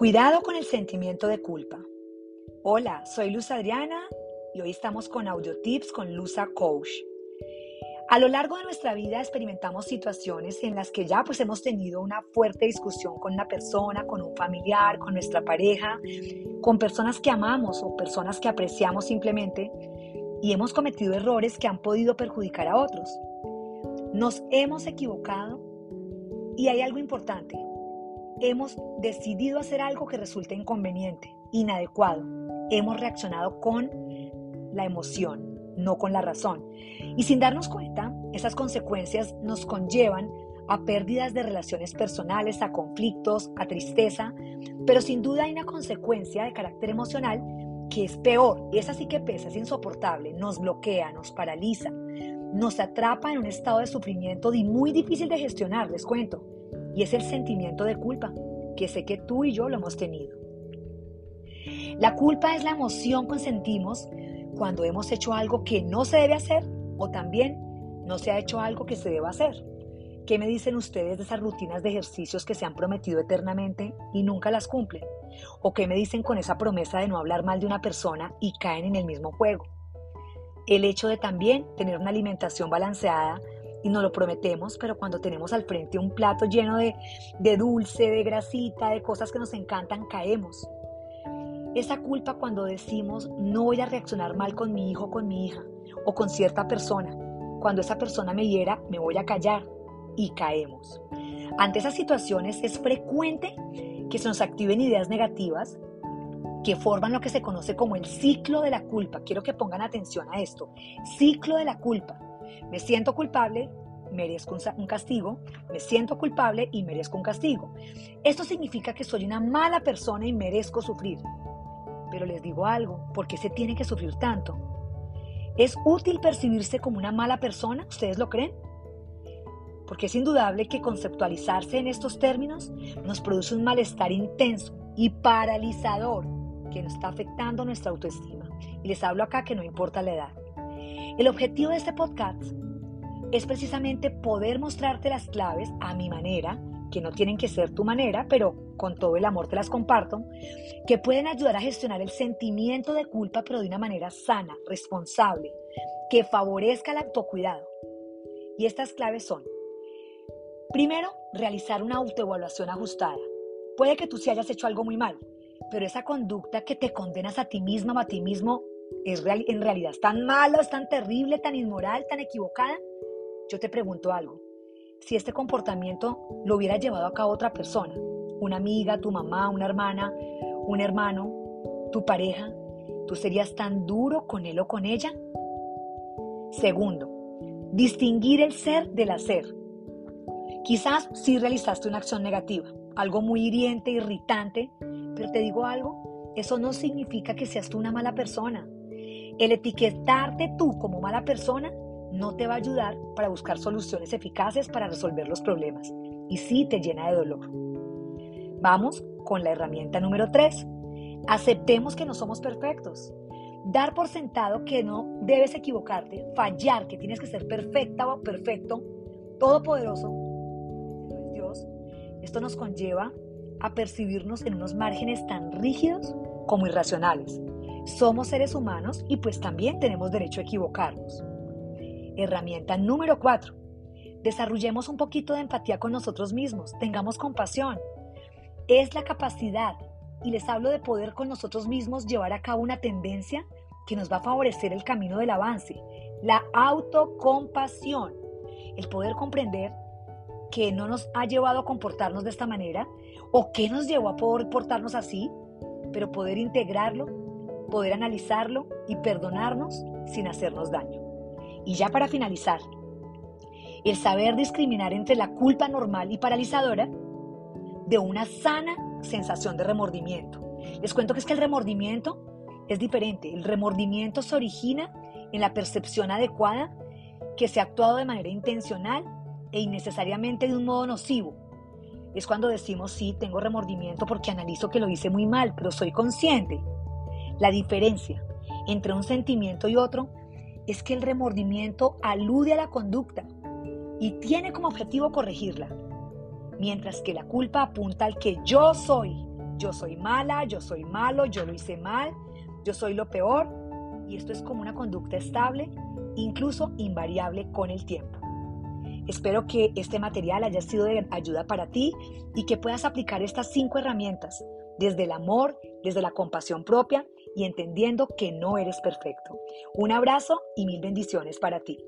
Cuidado con el sentimiento de culpa. Hola, soy Luz Adriana y hoy estamos con Audio Tips con Luza Coach. A lo largo de nuestra vida experimentamos situaciones en las que ya pues hemos tenido una fuerte discusión con una persona, con un familiar, con nuestra pareja, con personas que amamos o personas que apreciamos simplemente y hemos cometido errores que han podido perjudicar a otros. Nos hemos equivocado y hay algo importante. Hemos decidido hacer algo que resulte inconveniente, inadecuado. Hemos reaccionado con la emoción, no con la razón. Y sin darnos cuenta, esas consecuencias nos conllevan a pérdidas de relaciones personales, a conflictos, a tristeza, pero sin duda hay una consecuencia de carácter emocional que es peor, y esa sí que pesa, es insoportable, nos bloquea, nos paraliza, nos atrapa en un estado de sufrimiento muy difícil de gestionar, les cuento, y es el sentimiento de culpa, que sé que tú y yo lo hemos tenido. La culpa es la emoción que sentimos cuando hemos hecho algo que no se debe hacer o también no se ha hecho algo que se deba hacer. ¿Qué me dicen ustedes de esas rutinas de ejercicios que se han prometido eternamente y nunca las cumplen? ¿O qué me dicen con esa promesa de no hablar mal de una persona y caen en el mismo juego? El hecho de también tener una alimentación balanceada y nos lo prometemos, pero cuando tenemos al frente un plato lleno de, de dulce, de grasita, de cosas que nos encantan, caemos. Esa culpa cuando decimos no voy a reaccionar mal con mi hijo, con mi hija o con cierta persona. Cuando esa persona me hiera, me voy a callar y caemos. Ante esas situaciones es frecuente que se nos activen ideas negativas que forman lo que se conoce como el ciclo de la culpa. Quiero que pongan atención a esto. Ciclo de la culpa. Me siento culpable, merezco un castigo, me siento culpable y merezco un castigo. Esto significa que soy una mala persona y merezco sufrir. Pero les digo algo, ¿por qué se tiene que sufrir tanto? ¿Es útil percibirse como una mala persona? ¿Ustedes lo creen? porque es indudable que conceptualizarse en estos términos nos produce un malestar intenso y paralizador que nos está afectando nuestra autoestima. Y les hablo acá que no importa la edad. El objetivo de este podcast es precisamente poder mostrarte las claves a mi manera, que no tienen que ser tu manera, pero con todo el amor te las comparto, que pueden ayudar a gestionar el sentimiento de culpa, pero de una manera sana, responsable, que favorezca el autocuidado. Y estas claves son, Primero, realizar una autoevaluación ajustada. Puede que tú sí hayas hecho algo muy mal, pero esa conducta que te condenas a ti misma o a ti mismo es en realidad es tan malo, es tan terrible, tan inmoral, tan equivocada. Yo te pregunto algo. Si este comportamiento lo hubiera llevado a cabo otra persona, una amiga, tu mamá, una hermana, un hermano, tu pareja, ¿tú serías tan duro con él o con ella? Segundo, distinguir el ser del hacer. Quizás sí realizaste una acción negativa, algo muy hiriente, irritante, pero te digo algo, eso no significa que seas tú una mala persona. El etiquetarte tú como mala persona no te va a ayudar para buscar soluciones eficaces para resolver los problemas y sí te llena de dolor. Vamos con la herramienta número 3. Aceptemos que no somos perfectos. Dar por sentado que no debes equivocarte, fallar, que tienes que ser perfecta o perfecto, todopoderoso, esto nos conlleva a percibirnos en unos márgenes tan rígidos como irracionales. Somos seres humanos y pues también tenemos derecho a equivocarnos. Herramienta número 4. Desarrollemos un poquito de empatía con nosotros mismos, tengamos compasión. Es la capacidad, y les hablo de poder con nosotros mismos llevar a cabo una tendencia que nos va a favorecer el camino del avance, la autocompasión, el poder comprender qué no nos ha llevado a comportarnos de esta manera o qué nos llevó a poder portarnos así, pero poder integrarlo, poder analizarlo y perdonarnos sin hacernos daño. Y ya para finalizar, el saber discriminar entre la culpa normal y paralizadora de una sana sensación de remordimiento. Les cuento que es que el remordimiento es diferente. El remordimiento se origina en la percepción adecuada que se ha actuado de manera intencional e innecesariamente de un modo nocivo. Es cuando decimos, sí, tengo remordimiento porque analizo que lo hice muy mal, pero soy consciente. La diferencia entre un sentimiento y otro es que el remordimiento alude a la conducta y tiene como objetivo corregirla, mientras que la culpa apunta al que yo soy, yo soy mala, yo soy malo, yo lo hice mal, yo soy lo peor. Y esto es como una conducta estable, incluso invariable con el tiempo. Espero que este material haya sido de ayuda para ti y que puedas aplicar estas cinco herramientas desde el amor, desde la compasión propia y entendiendo que no eres perfecto. Un abrazo y mil bendiciones para ti.